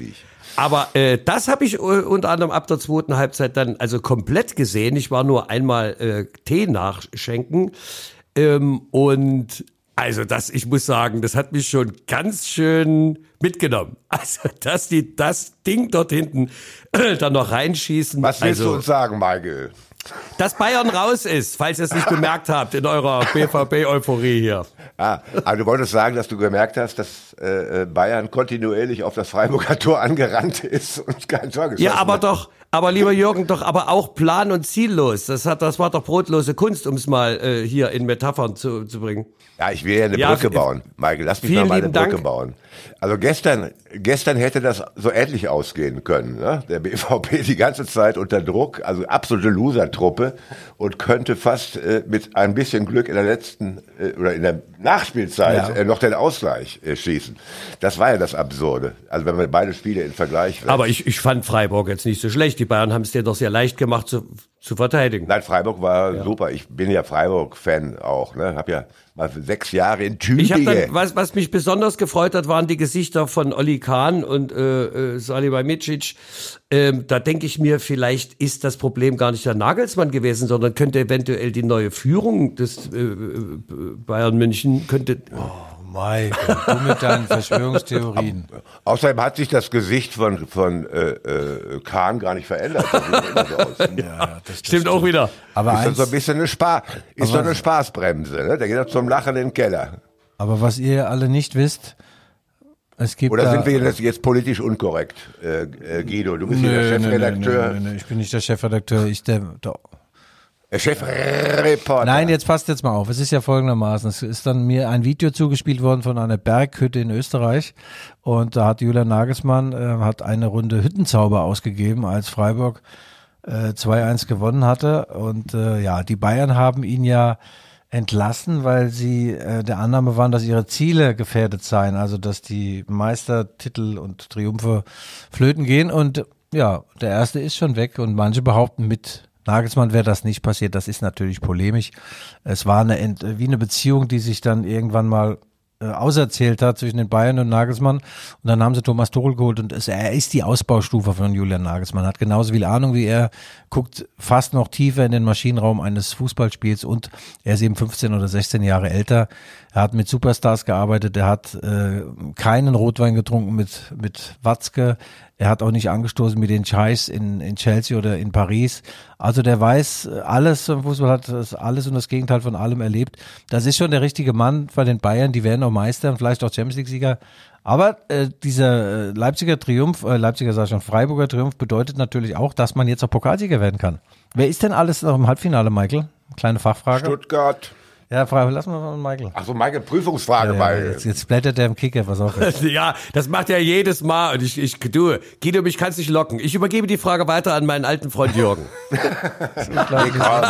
Aber äh, das habe ich äh, unter anderem ab der zweiten Halbzeit dann also komplett gesehen. Ich war nur einmal äh, Tee nachschenken ähm, und also das, ich muss sagen, das hat mich schon ganz schön mitgenommen. Also dass die das Ding dort hinten äh, dann noch reinschießen. Was willst also, du uns sagen, Michael? Dass Bayern raus ist, falls ihr es nicht bemerkt habt in eurer BVB-Euphorie hier. Ah, aber du wolltest sagen, dass du gemerkt hast, dass äh, äh, Bayern kontinuierlich auf das Freiburger Tor angerannt ist und kein Tor geschossen Ja, aber hat. doch, aber lieber Jürgen, doch aber auch plan- und ziellos. Das, hat, das war doch brotlose Kunst, um es mal äh, hier in Metaphern zu, zu bringen. Ja, ich will ja eine Ja, Brücke bauen. Michael, lass mich mal eine Brücke Dank. bauen. Also gestern, gestern hätte das so ähnlich ausgehen können. Ne? Der BVB die ganze Zeit unter Druck, also absolute Loser-Truppe und könnte fast äh, mit ein bisschen Glück in der letzten äh, oder in der Nachspielzeit Ja. äh, noch den Ausgleich äh, schießen. Das war ja das Absurde. Also wenn man beide Spiele in Vergleich setzt. Aber ich, ich fand Freiburg jetzt nicht so schlecht. Die Bayern haben es dir doch sehr leicht gemacht zu, zu verteidigen. Nein, Freiburg war super. Ich bin ja Freiburg-Fan auch. Ne? Hab ja sechs Jahre in Ich Tübingen. dann, was, was mich besonders gefreut hat, waren die Gesichter von Olli Kahn und äh, äh, Salihamidzic. Ähm, da denke ich mir, vielleicht ist das Problem gar nicht der Nagelsmann gewesen, sondern könnte eventuell die neue Führung des äh, äh, Bayern München könnte. Michael, du mit deinen Verschwörungstheorien. Außerdem hat sich das Gesicht von, von äh, äh, Kahn gar nicht verändert. Das so aus. Ja, das, Stimmt auch wieder. Aber, Ist dann eins, so ein bisschen eine Spaß, ist so eine Spaßbremse, ne? Der geht doch zum Lachen in den Keller. aber was ihr alle nicht wisst, es gibt Oder da, sind wir jetzt, jetzt politisch unkorrekt, äh, äh, Guido? Du bist hier der Nö, nö, nö, Chefredakteur, nö, nö, nö, ich bin nicht der Chefredakteur, ich der, der der Chefreporter. Nein, jetzt passt jetzt mal auf. Es ist ja folgendermaßen. Es ist dann mir ein Video zugespielt worden von einer Berghütte in Österreich. Und da hat Julian Nagelsmann äh, hat eine Runde Hüttenzauber ausgegeben, als Freiburg äh, 2-1 gewonnen hatte. Und äh, ja, die Bayern haben ihn ja entlassen, weil sie äh, der Annahme waren, dass ihre Ziele gefährdet seien. Also, dass die Meistertitel und Triumphe flöten gehen. Und ja, der erste ist schon weg. Und manche behaupten mit Nagelsmann wäre das nicht passiert. Das ist natürlich polemisch. Es war eine Ent wie eine Beziehung, die sich dann irgendwann mal äh, auserzählt hat zwischen den Bayern und Nagelsmann. Und dann haben sie Thomas Tuchel geholt und es, er ist die Ausbaustufe von Julian Nagelsmann. Hat genauso viel Ahnung wie er, guckt fast noch tiefer in den Maschinenraum eines Fußballspiels und er ist eben 15 oder 16 Jahre älter. Er hat mit Superstars gearbeitet, er hat äh, keinen Rotwein getrunken mit, mit Watzke. Er hat auch nicht angestoßen mit den Chais in, in Chelsea oder in Paris. Also der weiß alles im Fußball, hat das alles und das Gegenteil von allem erlebt. Das ist schon der richtige Mann bei den Bayern. Die werden auch Meister und vielleicht auch Champions League-Sieger. Aber äh, dieser äh, Leipziger Triumph, äh, Leipziger sag ich schon, Freiburger Triumph bedeutet natürlich auch, dass man jetzt auch Pokalsieger werden kann. Wer ist denn alles noch im Halbfinale, Michael? Kleine Fachfrage. Stuttgart. Ja, Frage, lass mal von Michael. Ach so, Michael, Prüfungsfrage, Ja, weil jetzt, jetzt blättert der im Kicker, pass auf. Ja, das macht er jedes Mal. Und ich, ich, du, Guido, mich kannst nicht locken. Ich übergebe die Frage weiter an meinen alten Freund Jürgen. Nee, komm.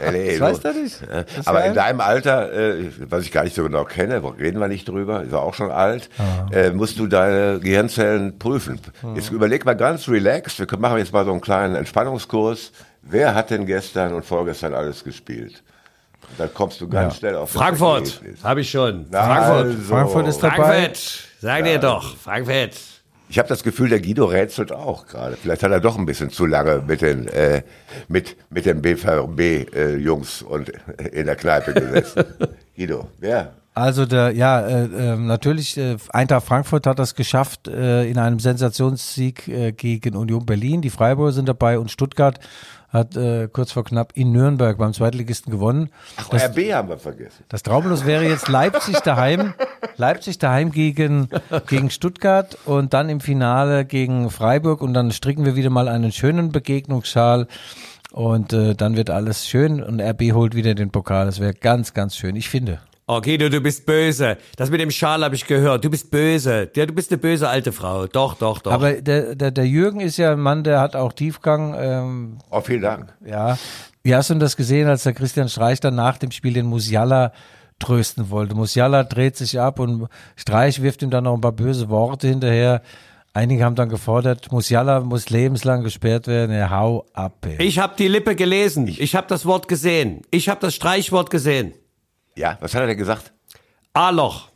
Nee, nee, Das du- weiß er nicht. Ja, Das Aber in deinem Alter, äh, was ich gar nicht so genau kenne, reden wir nicht drüber, ist ja auch schon alt, äh, musst du deine Gehirnzellen prüfen. Jetzt überleg mal ganz relaxed, wir können- machen jetzt mal so einen kleinen Entspannungskurs. Wer hat denn gestern und vorgestern alles gespielt? Dann kommst du ganz Ja. schnell auf Frankfurt, habe ich schon. Na, Frankfurt. also. Frankfurt ist dabei. Frankfurt, sag dir doch. Frankfurt. Ich habe das Gefühl, der Guido rätselt auch gerade. Vielleicht hat er doch ein bisschen zu lange mit den äh, mit mit den BVB-Jungs und in der Kneipe gesessen. Guido, wer? Also der, ja, äh, äh, natürlich, äh, Eintracht Frankfurt hat das geschafft äh, in einem Sensationssieg äh, gegen Union Berlin. Die Freiburger sind dabei und Stuttgart hat äh, kurz vor knapp in Nürnberg beim Zweitligisten gewonnen. Ach, Das, RB haben wir vergessen. das Traumlos wäre jetzt Leipzig daheim, Leipzig daheim gegen, gegen Stuttgart und dann im Finale gegen Freiburg und dann stricken wir wieder mal einen schönen Begegnungsschal und äh, dann wird alles schön und RB holt wieder den Pokal. Das wäre ganz, ganz schön, ich finde. Oh, Guido, du bist böse. Das mit dem Schal habe ich gehört. Du bist böse. Ja, du bist eine böse alte Frau. Doch, doch, doch. Aber der, der, der Jürgen ist ja ein Mann, der hat auch Tiefgang. Ähm, Oh, vielen Dank. ja. Wie hast du denn das gesehen, als der Christian Streich dann nach dem Spiel den Musiala trösten wollte? Musiala dreht sich ab und Streich wirft ihm dann noch ein paar böse Worte hinterher. Einige haben dann gefordert, Musiala muss lebenslang gesperrt werden. Ja, hau ab. Ey. ich habe die Lippe gelesen. Ich habe das Wort gesehen. Ich habe das Streichwort gesehen. Ja, was hat er denn gesagt? A-Loch.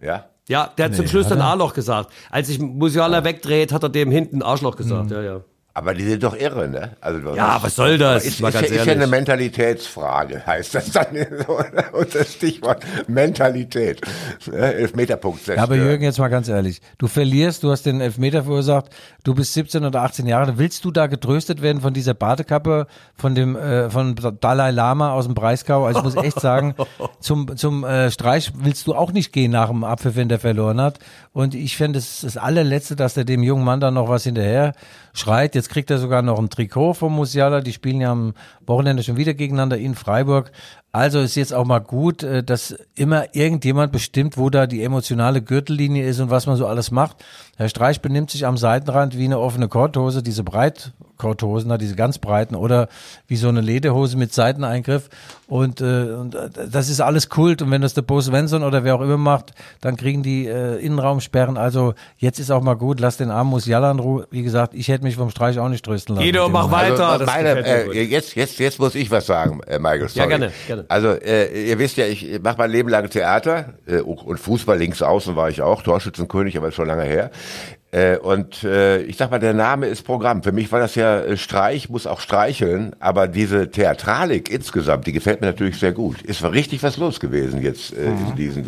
Ja? Ja, der hat zum Schluss dann A-Loch gesagt. Als sich Musiala wegdreht, hat er dem hinten Arschloch gesagt. Ja, ja. Aber die sind doch irre, ne? Also, Ja, was soll das? Ist, Mal ist, ganz ja, ist ja eine Mentalitätsfrage, heißt das dann so, unter Stichwort Mentalität. Ne? Elfmeterpunkt Ja, aber Jürgen, jetzt mal ganz ehrlich. Du verlierst, du hast den Elfmeter verursacht, du bist 17 oder 18 Jahre, willst du da getröstet werden von dieser Badekappe von dem äh, von Dalai Lama aus dem Breisgau? Also ich muss echt sagen, zum zum äh, Streich willst du auch nicht gehen nach dem Abpfiff, wenn der verloren hat. Und ich fände es das allerletzte, dass der dem jungen Mann dann noch was hinterher schreit. Jetzt kriegt er sogar noch ein Trikot vom Musiala. Die spielen ja am Wochenende schon wieder gegeneinander in Freiburg. Also ist jetzt auch mal gut, äh, dass immer irgendjemand bestimmt, wo da die emotionale Gürtellinie ist und was man so alles macht. Herr Streich benimmt sich am Seitenrand wie eine offene Korthose, diese Breitkorthosen, diese ganz breiten oder wie so eine Lederhose mit Seiteneingriff. Und, äh, und äh, das ist alles Kult. Und wenn das der Bo Svensson oder wer auch immer macht, dann kriegen die äh, Innenraumsperren. Also jetzt ist auch mal gut, lass den armen Musiala in Ruhe. Wie gesagt, ich hätte mich vom Streich auch nicht trösten lassen. Guido, mach Mann. weiter. Also, meine, äh, jetzt, jetzt, jetzt muss ich was sagen, äh, Michael. Sorry. Ja, gerne, gerne. Also, äh, ihr wisst ja, ich mache mein Leben lang Theater äh, und Fußball links außen war ich auch, Torschützenkönig, aber ist schon lange her. Äh, und äh, ich sag mal, der Name ist Programm. Für mich war das ja äh, Streich, muss auch streicheln, aber diese Theatralik insgesamt, die gefällt mir natürlich sehr gut. Ist war richtig was los gewesen jetzt äh, in diesen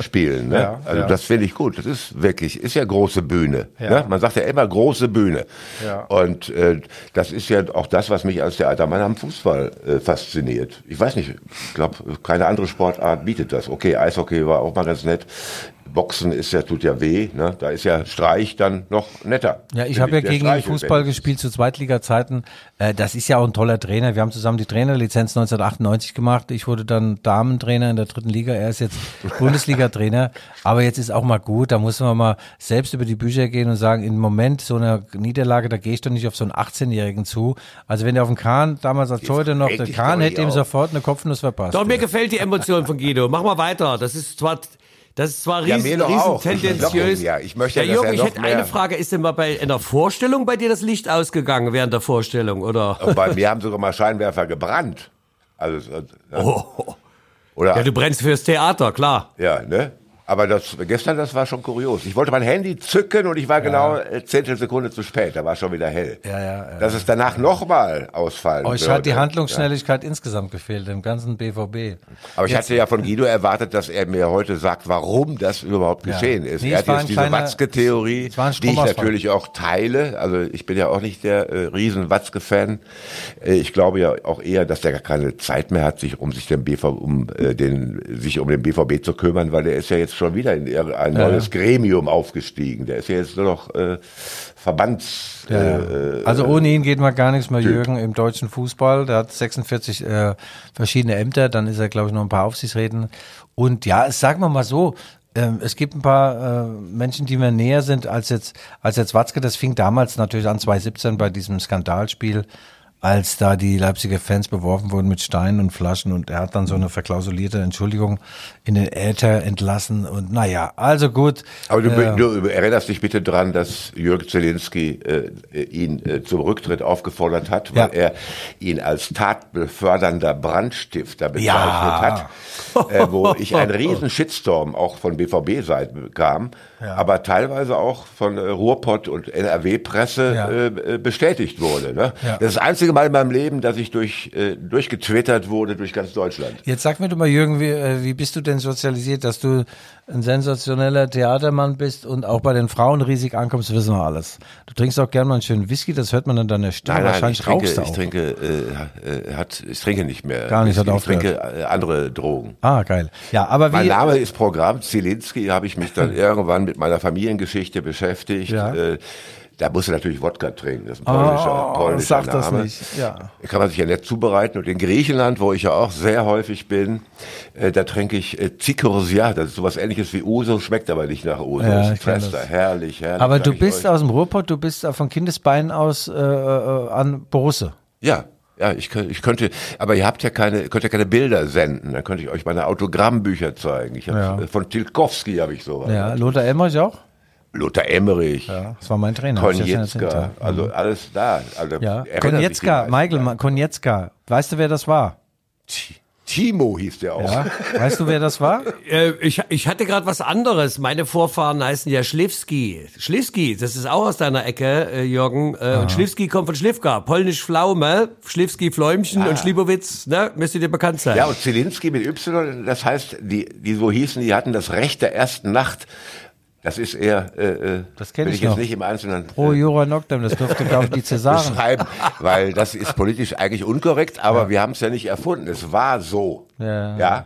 Spielen. Ne? Ja, also ja. das finde ich gut. Das ist wirklich, ist ja große Bühne. Ne? Man sagt ja immer große Bühne. Ja. Und äh, das ist ja auch das, was mich als der alter Mann am Fußball äh, fasziniert. Ich weiß nicht, ich glaube, keine andere Sportart bietet das. Okay, Eishockey war auch mal ganz nett. Boxen ist ja, tut ja weh, ne? Da ist ja Streich dann noch netter. Ja, ich habe ja gegen ihn Streich Fußball gespielt zu Zweitliga-Zeiten. Äh, das ist ja auch ein toller Trainer. Wir haben zusammen die Trainerlizenz 1998 gemacht. Ich wurde dann Damentrainer in der dritten Liga. Er ist jetzt Bundesliga-Trainer. Aber jetzt ist auch mal gut. Da muss man mal selbst über die Bücher gehen und sagen, im Moment so einer Niederlage, da gehe ich doch nicht auf so einen 18-Jährigen zu. Also wenn der auf dem Kahn, damals als heute noch, der Kahn hätte ihm auf. sofort eine Kopfnuss verpasst. Doch, mir Ja. gefällt die Emotion von Guido. Mach mal weiter. Das ist zwar, das ist zwar Ja, riesen, doch riesen auch. Ich tendenziös. ihn ja. Ich möchte, ja, Jürgen, ich hätte mehr- eine Frage. Ist denn mal bei einer Vorstellung bei dir das Licht ausgegangen während der Vorstellung, oder? Und bei mir haben sogar mal Scheinwerfer gebrannt. Also, Oh. Oder? Ja, du brennst fürs Theater, klar. Ja, ne? Aber das, gestern, das war schon kurios. Ich wollte mein Handy zücken und ich war genau äh, Zehntelsekunde zu spät. Da war schon wieder hell. Ja, ja, ja. Dass es danach nochmal ausfallen Euch würde. hat die Handlungsschnelligkeit insgesamt gefehlt, im ganzen BVB. Aber ich hatte ja von Guido erwartet, dass er mir heute sagt, warum das überhaupt Ja. geschehen ist. Nee, er hat jetzt diese Watzke-Theorie, die ich natürlich auch teile. Also ich bin ja auch nicht der äh, riesen Watzke-Fan. Äh, ich glaube ja auch eher, dass der gar keine Zeit mehr hat, sich um sich den BVB, um äh, den, sich um den BVB zu kümmern, weil der ist ja jetzt schon wieder in ein neues Gremium aufgestiegen. Der ist ja jetzt nur noch äh, Verbands. Ja, ja. Äh, also ohne ihn geht mal gar nichts mehr, Jürgen, im deutschen Fußball. Der hat 46 äh, verschiedene Ämter, dann ist er, glaube ich, noch ein paar Aufsichtsräten. Und ja, es sagen wir mal so, ähm, es gibt ein paar äh, Menschen, die mir näher sind als jetzt, als jetzt Watzke. Das fing damals natürlich an 2017 bei diesem Skandalspiel, als da die Leipziger Fans beworfen wurden mit Steinen und Flaschen und er hat dann so eine verklausulierte Entschuldigung in den Äther entlassen und naja, also gut. Aber du, äh, du erinnerst dich bitte dran, dass Jürgen Zelensky äh, ihn äh, zum Rücktritt aufgefordert hat, weil Ja. er ihn als tatbefördernder Brandstifter bezeichnet Ja. hat, äh, wo ich einen riesen Shitstorm auch von BVB-Seite bekam, aber teilweise auch von äh, Ruhrpott und NRW-Presse Ja. äh, bestätigt wurde. Ne? Ja. Das ist das einzige Mal in meinem Leben, dass ich durch, äh, durchgetwittert wurde durch ganz Deutschland. Jetzt sag mir doch mal, Jürgen, wie, äh, wie bist du denn sozialisiert, dass du ein sensationeller Theatermann bist und auch bei den Frauen riesig ankommst, wissen wir alles. Du trinkst auch gerne mal einen schönen Whisky, das hört man an deiner Stimme. Nein, nein, Wahrscheinlich ich trinke, rauchst du ich auch. trinke, äh, äh, hat, ich trinke nicht mehr. Gar nicht, hat ich aufgehört. trinke äh, andere Drogen. Ah, geil. Ja, aber Mein wie, Name ist Programm Zielinski, habe ich mich dann irgendwann mit meiner Familiengeschichte beschäftigt. Ja. Äh, da musst du natürlich Wodka trinken, das ist ein polnischer, oh, polnischer sag Name. das nicht. Ja. Kann man sich ja nett zubereiten. Und in Griechenland, wo ich ja auch sehr häufig bin, äh, da trinke ich äh, Zikorosia. Das ist sowas ähnliches wie Uso, schmeckt aber nicht nach Uso. Ja, ist das. Herrlich, herrlich. aber du bist aus dem Ruhrpott, du bist äh, von Kindesbeinen aus äh, äh, an Borusse. Ja, ja, ich, ich könnte, aber ihr habt ja keine, könnt ja keine Bilder senden. Dann könnte ich euch meine Autogrammbücher zeigen. Ich hab, Ja. Von Tilkowski habe ich sowas. Ja, Lothar Emmerich auch? Lothar Emmerich, Ja, das war mein Trainer. Konietzka, also alles da. Also Ja, Konietzka, Michael Konietzka. Weißt du, wer das war? Ti- Timo hieß der auch. Ja? Weißt du, wer das war? Äh, ich, ich hatte gerade was anderes. Meine Vorfahren heißen ja Schlifski. Schlifski, das ist auch aus deiner Ecke, äh, Jürgen. Äh, und Schlifski kommt von Schlifka. Polnisch Pflaume, Schlifski Fläumchen und Schlibowitz, ne? Müsste dir bekannt sein. Ja, und Zielinski mit Y, das heißt, die, die so hießen, die hatten das Recht der ersten Nacht. Das ist eher, äh, äh, Das will ich ich jetzt noch. nicht im Einzelnen Pro äh, Jura Noctem, das durfte, glaube ich, die Cäsaren. beschreiben, weil das ist politisch eigentlich unkorrekt, aber wir haben es ja nicht erfunden. Es war so. Ja. ja?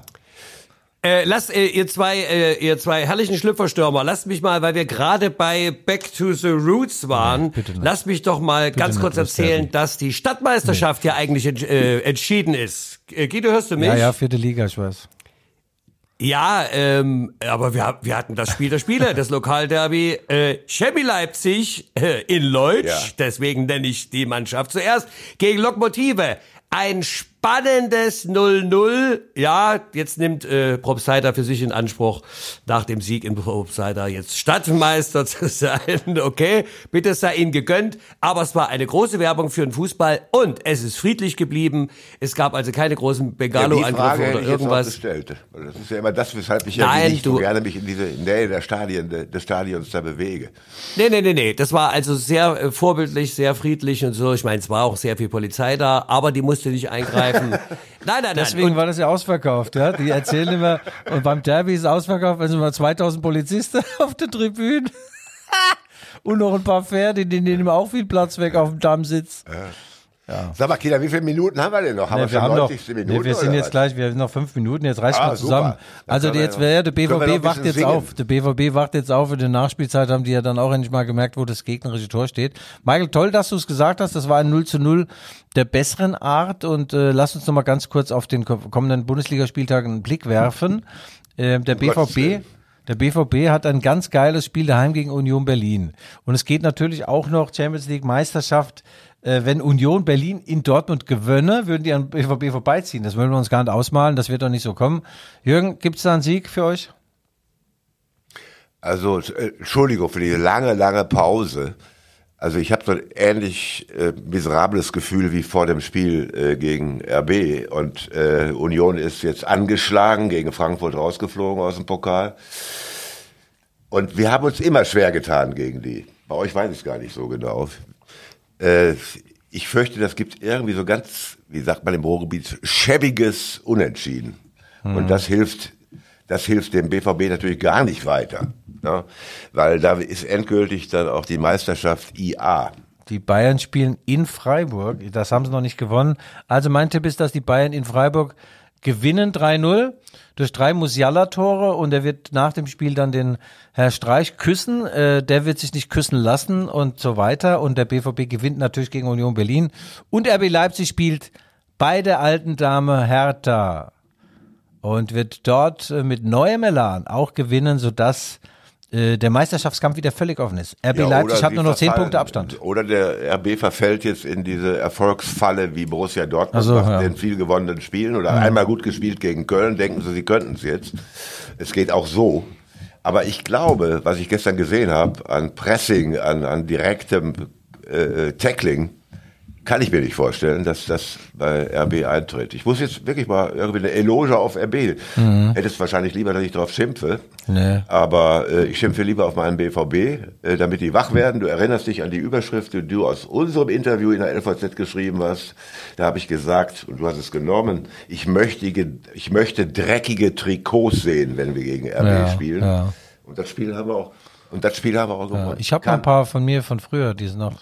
Äh, lasst äh, ihr zwei, äh, ihr zwei herrlichen Schlüpferstürmer, lasst mich mal, weil wir gerade bei Back to the Roots waren, bitte nicht. lasst mich doch mal ganz nicht, kurz erzählen, dass die Stadtmeisterschaft ja eigentlich ent, äh, entschieden ist. Äh, Guido, hörst du mich? Ja, ja, vierte Liga, ich weiß. Ja, ähm, aber wir, wir hatten das Spiel der Spiele, das Lokalderby äh, Chemie Leipzig äh, in Leutsch, Ja. deswegen nenne ich die Mannschaft zuerst, gegen Lokmotive. Ein spannendes 0-0. Ja, jetzt nimmt äh, Probstheiter für sich in Anspruch, nach dem Sieg in Probstheiter jetzt Stadtmeister zu sein. Okay, bitte sei ihnen gegönnt. Aber es war eine große Werbung für den Fußball und es ist friedlich geblieben. Es gab also keine großen Ja, die Begalo-Angriffe Frage oder irgendwas. gestellt. Das ist ja immer das, weshalb ich ja Nein, nicht du- so gerne mich in diese Nähe der Stadien, de- des Stadions da bewege. Nee, nee, nee, nee. Das war also sehr äh, vorbildlich, sehr friedlich und so. Ich meine, es war auch sehr viel Polizei da, aber die musste nicht eingreifen. Nein, nein, nein. Deswegen Und, war das ja ausverkauft, ja. Die erzählen immer, und beim Derby ist es ausverkauft, sind mal 2000 Polizisten auf der Tribüne. und noch ein paar Pferde, die nehmen auch viel Platz weg auf dem Dammsitz. Sag mal, Kinder, wie viele Minuten haben wir denn noch? Haben Nee, wir wir schon haben noch, 90. nee, Minuten? wir sind jetzt was? gleich, wir haben noch fünf Minuten, jetzt reißt Ah, mal super. zusammen. Also wir jetzt wäre der wir noch BVB wacht jetzt singen. auf. Der BVB wacht jetzt auf. In der Nachspielzeit haben die ja dann auch endlich mal gemerkt, wo das gegnerische Tor steht. Michael, toll, dass du es gesagt hast. Das war ein 0 zu 0 der besseren Art. Und äh, lass uns noch mal ganz kurz auf den ko- kommenden Bundesligaspieltag einen Blick werfen. Ähm, der BVB der BVB hat ein ganz geiles Spiel daheim gegen Union Berlin. Und es geht natürlich auch noch Champions League Meisterschaft. Äh, wenn Union Berlin in Dortmund gewönne, würden die an BVB vorbeiziehen. Das wollen wir uns gar nicht ausmalen. Das wird doch nicht so kommen. Jürgen, gibt es da einen Sieg für euch? Also, äh, Entschuldigung für diese lange, lange Pause. Also ich habe so ein ähnlich äh, miserables Gefühl wie vor dem Spiel äh, gegen RB und äh, Union ist jetzt angeschlagen, gegen Frankfurt rausgeflogen aus dem Pokal. Und wir haben uns immer schwer getan gegen die. Bei euch weiß ich es gar nicht so genau. Äh, ich fürchte, das gibt irgendwie so ganz, wie sagt man im Ruhrgebiet, schäbiges Unentschieden. Und das hilft, das hilft dem BVB natürlich gar nicht weiter. Ne? Weil da ist endgültig dann auch die Meisterschaft IA. Die Bayern spielen in Freiburg. Das haben sie noch nicht gewonnen. Also mein Tipp ist, dass die Bayern in Freiburg gewinnen 3-0 durch drei Musiala-Tore und er wird nach dem Spiel dann den Herr Streich küssen. Äh, der wird sich nicht küssen lassen und so weiter. Und der BVB gewinnt natürlich gegen Union Berlin. Und RB Leipzig spielt bei der alten Dame Hertha und wird dort äh, mit neuem Elan auch gewinnen, sodass äh, der Meisterschaftskampf wieder völlig offen ist. RB Ja, Leipzig hat nur noch zehn Punkte Abstand. Oder der RB verfällt jetzt in diese Erfolgsfalle wie Borussia Dortmund Ach so, nach ja. den viel gewonnenen Spielen oder einmal gut gespielt gegen Köln, denken sie, sie könnten es jetzt. Es geht auch so. Aber ich glaube, was ich gestern gesehen habe, an Pressing, an, an direktem äh, Tackling, kann ich mir nicht vorstellen, dass das bei RB eintritt. Ich muss jetzt wirklich mal irgendwie eine Eloge auf RB. Hättest wahrscheinlich lieber, dass ich drauf schimpfe. Nee. Aber äh, ich schimpfe lieber auf meinen BVB, äh, damit die wach werden. Du erinnerst dich an die Überschrift, die du aus unserem Interview in der LVZ geschrieben hast. Da habe ich gesagt, und du hast es genommen, ich möchte, ich möchte dreckige Trikots sehen, wenn wir gegen RB Ja, spielen. ja. Und das Spiel haben wir auch, und das Spiel haben wir auch gewonnen. Ich habe noch ein paar von mir von früher, die sind noch.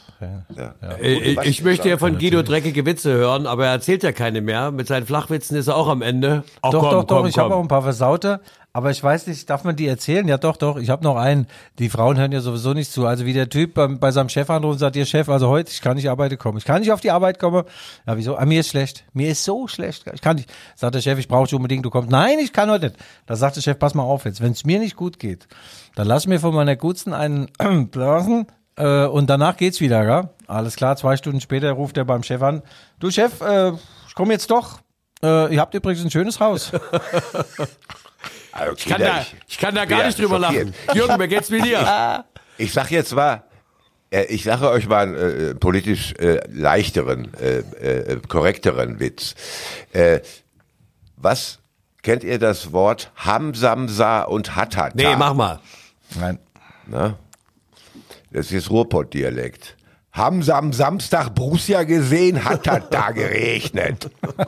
Ja. Ja. Äh, Ich, ich möchte ja von Guido dreckige Witze hören, aber er erzählt ja keine mehr. Mit seinen Flachwitzen ist er auch am Ende. Ach, Doch, komm, doch, doch, komm, ich habe auch ein paar versaute, aber ich weiß nicht, darf man die erzählen? Ja, doch, doch, ich habe noch einen. Die Frauen hören ja sowieso nicht zu. Also wie der Typ beim, bei seinem Chef anruft und sagt, ihr Chef, also heute, ich kann nicht arbeiten kommen. Ich kann nicht auf die Arbeit kommen. Ja, wieso? Ah, mir ist schlecht. Mir ist so schlecht. Ich kann nicht. Sagt der Chef, ich brauche dich unbedingt, du kommst. Nein, ich kann heute nicht. Da sagt der Chef, pass mal auf jetzt, wenn es mir nicht gut geht, dann lass mir von meiner Gutsten einen blasen äh, und danach geht's wieder, gell? Alles klar, zwei Stunden später ruft er beim Chef an. Du Chef, äh, ich komme jetzt doch. Äh, ihr habt übrigens ein schönes Haus. Also, Ich kann, da, ich kann da gar nicht drüber schockiert. lachen. Jürgen, wie geht's mit dir? Ich sag jetzt mal, äh, ich sage euch mal einen äh, politisch äh, leichteren, äh, äh, korrekteren Witz. Äh, was kennt ihr das Wort Hamsamsa und Hatata? Nee, mach mal. Nein. Ne? Das ist Ruhrpott-Dialekt. Haben sie am Samstag Borussia gesehen, hat das da geregnet.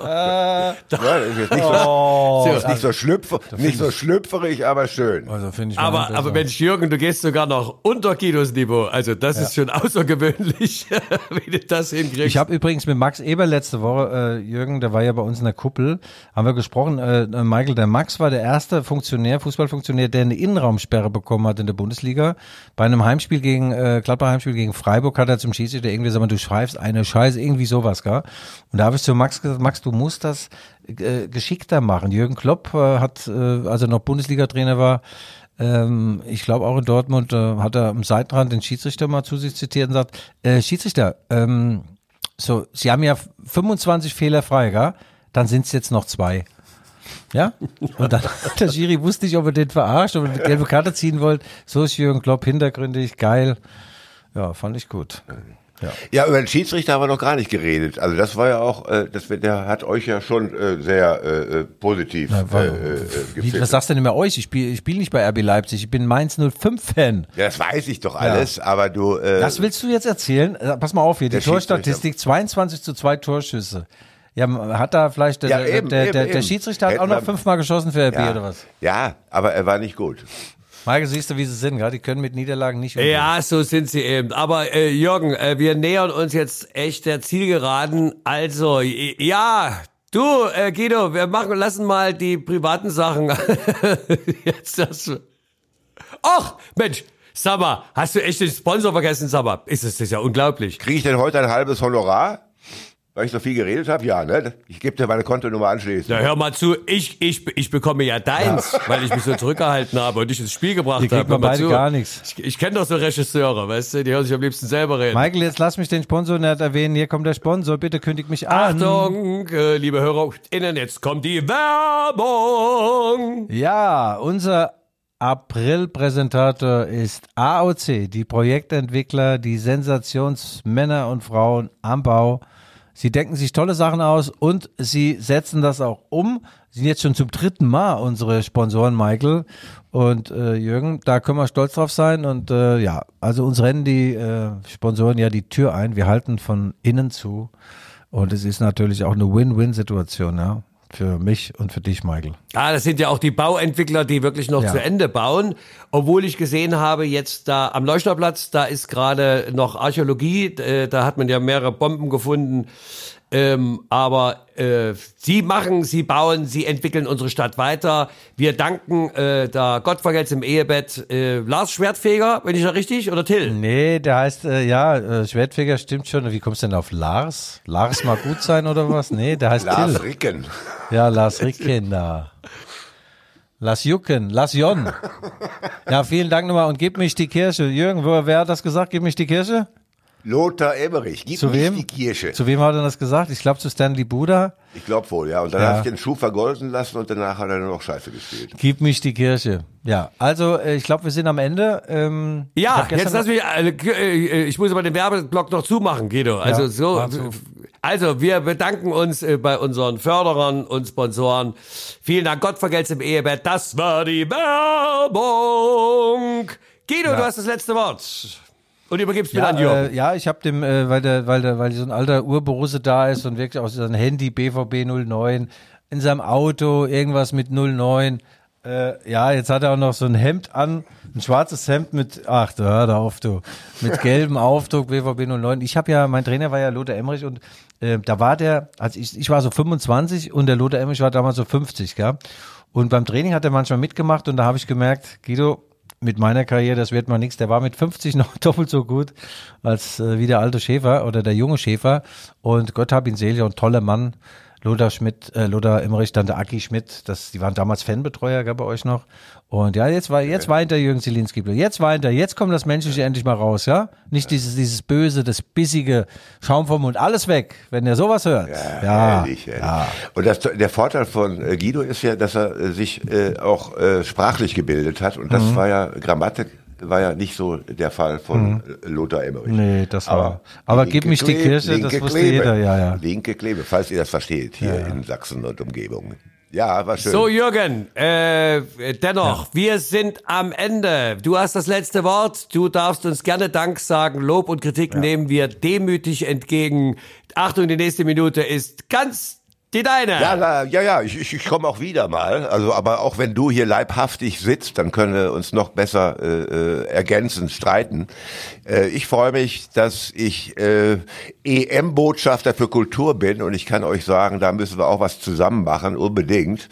ja, das ist jetzt nicht so, ist nicht so, schlüpfer, nicht so schlüpferig, aber schön. Also finde ich Aber, aber. Mensch, Jürgen, du gehst sogar noch unter Guidos Niveau. Also das ist schon außergewöhnlich, wie du das hinkriegst. Ich habe übrigens mit Max Eber letzte Woche, äh, Jürgen, der war ja bei uns in der Kuppel, haben wir gesprochen. Äh, Michael, der Max war der erste Funktionär, Fußballfunktionär, der eine Innenraumsperre bekommen hat in der Bundesliga. Bei einem Heimspiel gegen, äh, Gladbach Heimspiel gegen Freiburg hat er zum Schiedsrichter irgendwie gesagt, du schreibst eine Scheiße, irgendwie sowas, gell? Und da habe ich zu Max gesagt, Max, du musst das äh, geschickter machen. Jürgen Klopp äh, hat, äh, als er noch Bundesliga-Trainer war, ähm, ich glaube auch in Dortmund äh, hat er am Seitenrand den Schiedsrichter mal zu sich zitiert und sagt, äh, Schiedsrichter, ähm, so, Sie haben ja 25 Fehler frei, gell? Dann sind es jetzt noch zwei. Ja? Und dann hat der Schiri wusste nicht, ob er den verarscht, ob er eine gelbe Karte ziehen wollte. So ist Jürgen Klopp hintergründig, geil. Ja, fand ich gut. Ja, über den Schiedsrichter haben wir noch gar nicht geredet. Also das war ja auch, äh, das, der hat euch ja schon äh, sehr äh, äh, positiv war- äh, äh, Wie, was sagst du denn immer euch? Ich spiele ich spiel nicht bei RB Leipzig, ich bin Mainz 05-Fan. Ja, das weiß ich doch alles, aber du... Äh, Das willst du jetzt erzählen? Äh, Pass mal auf hier, die Torstatistik, 22 zu 2 Torschüsse. Ja, hat da vielleicht der, Ja, eben, der, eben, der, der. Schiedsrichter hat Hätten auch noch fünfmal geschossen für RB ja, oder was? ja, aber er war nicht gut. Maike, siehst du, wie sie sind, gerade? Die können mit Niederlagen nicht umgehen. Ja, so sind sie eben. Aber äh, Jürgen, äh, wir nähern uns jetzt echt der Zielgeraden. Also, ja, du, äh, Guido, wir machen, lassen mal die privaten Sachen. jetzt das. Och, Mensch, sag mal, hast du echt den Sponsor vergessen, sag mal? Ist das, das ist ja unglaublich. Kriege ich denn heute ein halbes Honorar? Weil ich so viel geredet habe? Ja, ne? Ich gebe dir meine Kontonummer anschließend. Na, hör mal zu, ich, ich, ich bekomme ja deins, weil ich mich so zurückgehalten habe und dich ins Spiel gebracht habe. Hör mal beide zu. gar nichts. Ich, ich kenne doch so Regisseure, weißt du, die hören sich am liebsten selber reden. Michael, jetzt lass mich den Sponsor nicht erwähnen. Hier kommt der Sponsor. Bitte kündig mich an. Achtung, äh, liebe HörerInnen, jetzt kommt die Werbung. Ja, unser April-Präsentator ist AOC, die Projektentwickler, die Sensationsmänner und Frauen am Bau. Sie denken sich tolle Sachen aus und sie setzen das auch um. Sie sind jetzt schon zum dritten Mal unsere Sponsoren, Michael und äh, Jürgen. Da können wir stolz drauf sein. Und äh, ja, also uns rennen die äh, Sponsoren ja die Tür ein. Wir halten von innen zu. Und es ist natürlich auch eine Win-Win-Situation, ja. Für mich und für dich, Michael. Ah, das sind ja auch die Bauentwickler, die wirklich noch Ja. zu Ende bauen. Obwohl ich gesehen habe, jetzt da am Leuchterplatz, da ist gerade noch Archäologie, äh, da hat man ja mehrere Bomben gefunden. Ähm, aber äh, sie machen, sie bauen, sie entwickeln unsere Stadt weiter. Wir danken äh, da Gott vergelt's im Ehebett äh, Lars Schwertfeger, wenn ich da richtig, oder Till? Nee, der heißt, äh, ja, äh, Schwertfeger stimmt schon. Wie kommst du denn auf Lars? Lars mag gut sein oder was? Nee, der heißt Lars Till. Ricken. Ja, Lars Ricken da. Lass Jucken, lass Jon. Ja, vielen Dank nochmal und gib mich die Kirche. Jürgen, wo, wer hat das gesagt? Gib mich die Kirche? Lothar Emmerich, gib Zu mich wem? die Kirche. Zu wem hat er das gesagt? Ich glaube zu Stanley Buda. Ich glaube wohl, ja. Und dann Ja. habe ich den Schuh vergolden lassen und danach hat er nur noch Scheiße gespielt. Gib mich die Kirche. Ja, also äh, ich glaube, wir sind am Ende. Ähm, Ja, jetzt lass mich, äh, äh, ich muss aber den Werbeblock noch zumachen, Guido. Also Ja, so, zu. also wir bedanken uns äh, bei unseren Förderern und Sponsoren. Vielen Dank, Gott vergelt's im Ehebett. Das war die Werbung. Guido, du hast das letzte Wort. Und übergibst mir Ja, an Jürgen. äh, ja, ich habe dem, äh, weil der, weil der, weil so ein alter Urborusse da ist und wirklich aus seinem Handy BVB 09 in seinem Auto irgendwas mit 09. Äh, ja, jetzt hat er auch noch so ein Hemd an, ein schwarzes Hemd mit, ach, da hör da auf, du, mit gelbem Aufdruck BVB 09. Ich habe ja, mein Trainer war ja Lothar Emmerich und äh, da war der, also ich, ich war so 25 und der Lothar Emmerich war damals so 50, gell? Und beim Training hat er manchmal mitgemacht und da habe ich gemerkt, Guido, mit meiner Karriere, das wird mal nichts. Der war mit 50 noch doppelt so gut als äh, wie der alte Schäfer oder der junge Schäfer. Und Gott hab ihn selig und toller Mann. Lothar Schmidt, äh, Lothar Emmerich, dann der Aki Schmidt, das, die waren damals Fanbetreuer, gell, bei euch noch. Und ja, jetzt war, jetzt weint der Jürgen Zielinski. Jetzt weint er, jetzt kommt das Menschliche endlich mal raus, ja? Nicht dieses, dieses Böse, das Bissige, Schaum vom Mund, alles weg, wenn er sowas hört. Ja, Ehrlich, ehrlich. ja. Und das, der Vorteil von äh, Guido ist ja, dass er äh, sich äh, auch äh, sprachlich gebildet hat. Und das Mhm. war ja, Grammatik war ja nicht so der Fall von äh, Lothar Emmerich. Nee, das war- aber gib mich die Kirche, das wusste Klebe, jeder, ja, ja. Linke Klebe, falls ihr das versteht, hier in Sachsen und Umgebung. Ja, war schön. So, Jürgen, äh, dennoch, wir sind am Ende. Du hast das letzte Wort. Du darfst uns gerne Dank sagen. Lob und Kritik nehmen wir demütig entgegen. Achtung, die nächste Minute ist ganz die deine. Ja, ja, ja, ich, ich, ich komme auch wieder mal. Also, aber auch wenn du hier leibhaftig sitzt, dann können wir uns noch besser äh, äh, ergänzend streiten. Äh, ich freue mich, dass ich äh, EM-Botschafter für Kultur bin und ich kann euch sagen, da müssen wir auch was zusammen machen, unbedingt.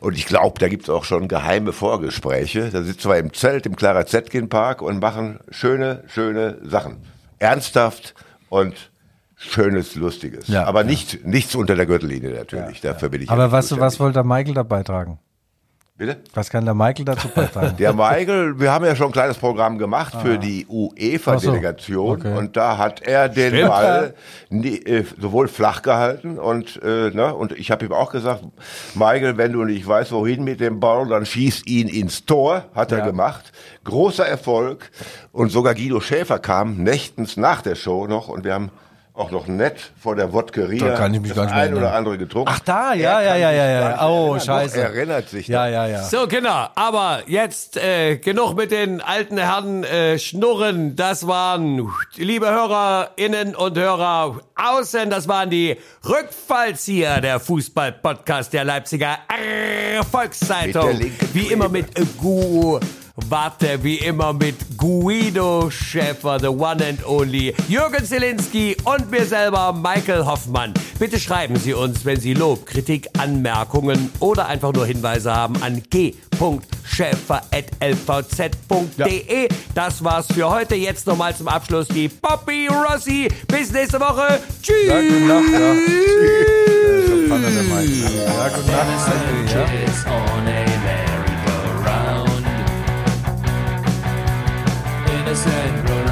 Und ich glaube, da gibt es auch schon geheime Vorgespräche. Da sitzen wir im Zelt im Clara Zetkin Park und machen schöne, schöne Sachen. Ernsthaft und Schönes, Lustiges. Ja, aber ja. nicht, nichts unter der Gürtellinie natürlich. Dafür bin ich ja Aber was, was wollte der Michael da beitragen? Bitte? Was kann der Michael dazu beitragen? Der Michael, wir haben ja schon ein kleines Programm gemacht für die UEFA-Delegation so, okay. und da hat er den Stimmt. Ball nie, äh, sowohl flach gehalten und äh, ne, und ich habe ihm auch gesagt, Michael, wenn du nicht weißt, wohin mit dem Ball, dann schieß ihn ins Tor, hat er Ja. gemacht. Großer Erfolg und sogar Guido Schäfer kam nächtens nach der Show noch und wir haben auch noch nett vor der Wodkeria Da kann ich mich das gar nicht mehr ein oder andere getrunken. Ach da, ja, ja, ja, ja, ja. Oh, erinnern. Doch, scheiße. erinnert sich Ja, da. ja, ja. So, Kinder, aber jetzt äh, genug mit den alten Herren äh, Schnurren. Das waren, liebe Hörerinnen und Hörer außen, das waren die Rückfallzieher, der Fußball-Podcast der Leipziger Volkszeitung. Wie immer mit äh, Gu. Warte, wie immer mit Guido Schäfer, the one and only, Jürgen Zielinski und mir selber, Michael Hoffmann. Bitte schreiben Sie uns, wenn Sie Lob, Kritik, Anmerkungen oder einfach nur Hinweise haben an g.schäfer.lvz.de. Das war's für heute. Jetzt nochmal zum Abschluss die Poppy Rossi. Bis nächste Woche. Tschüss. Ja, gute Nacht, ja. Kann er der Michael. Ja, gute Nacht. Ja. It's on famous and grown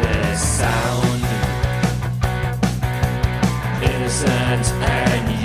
this sound. Innocent and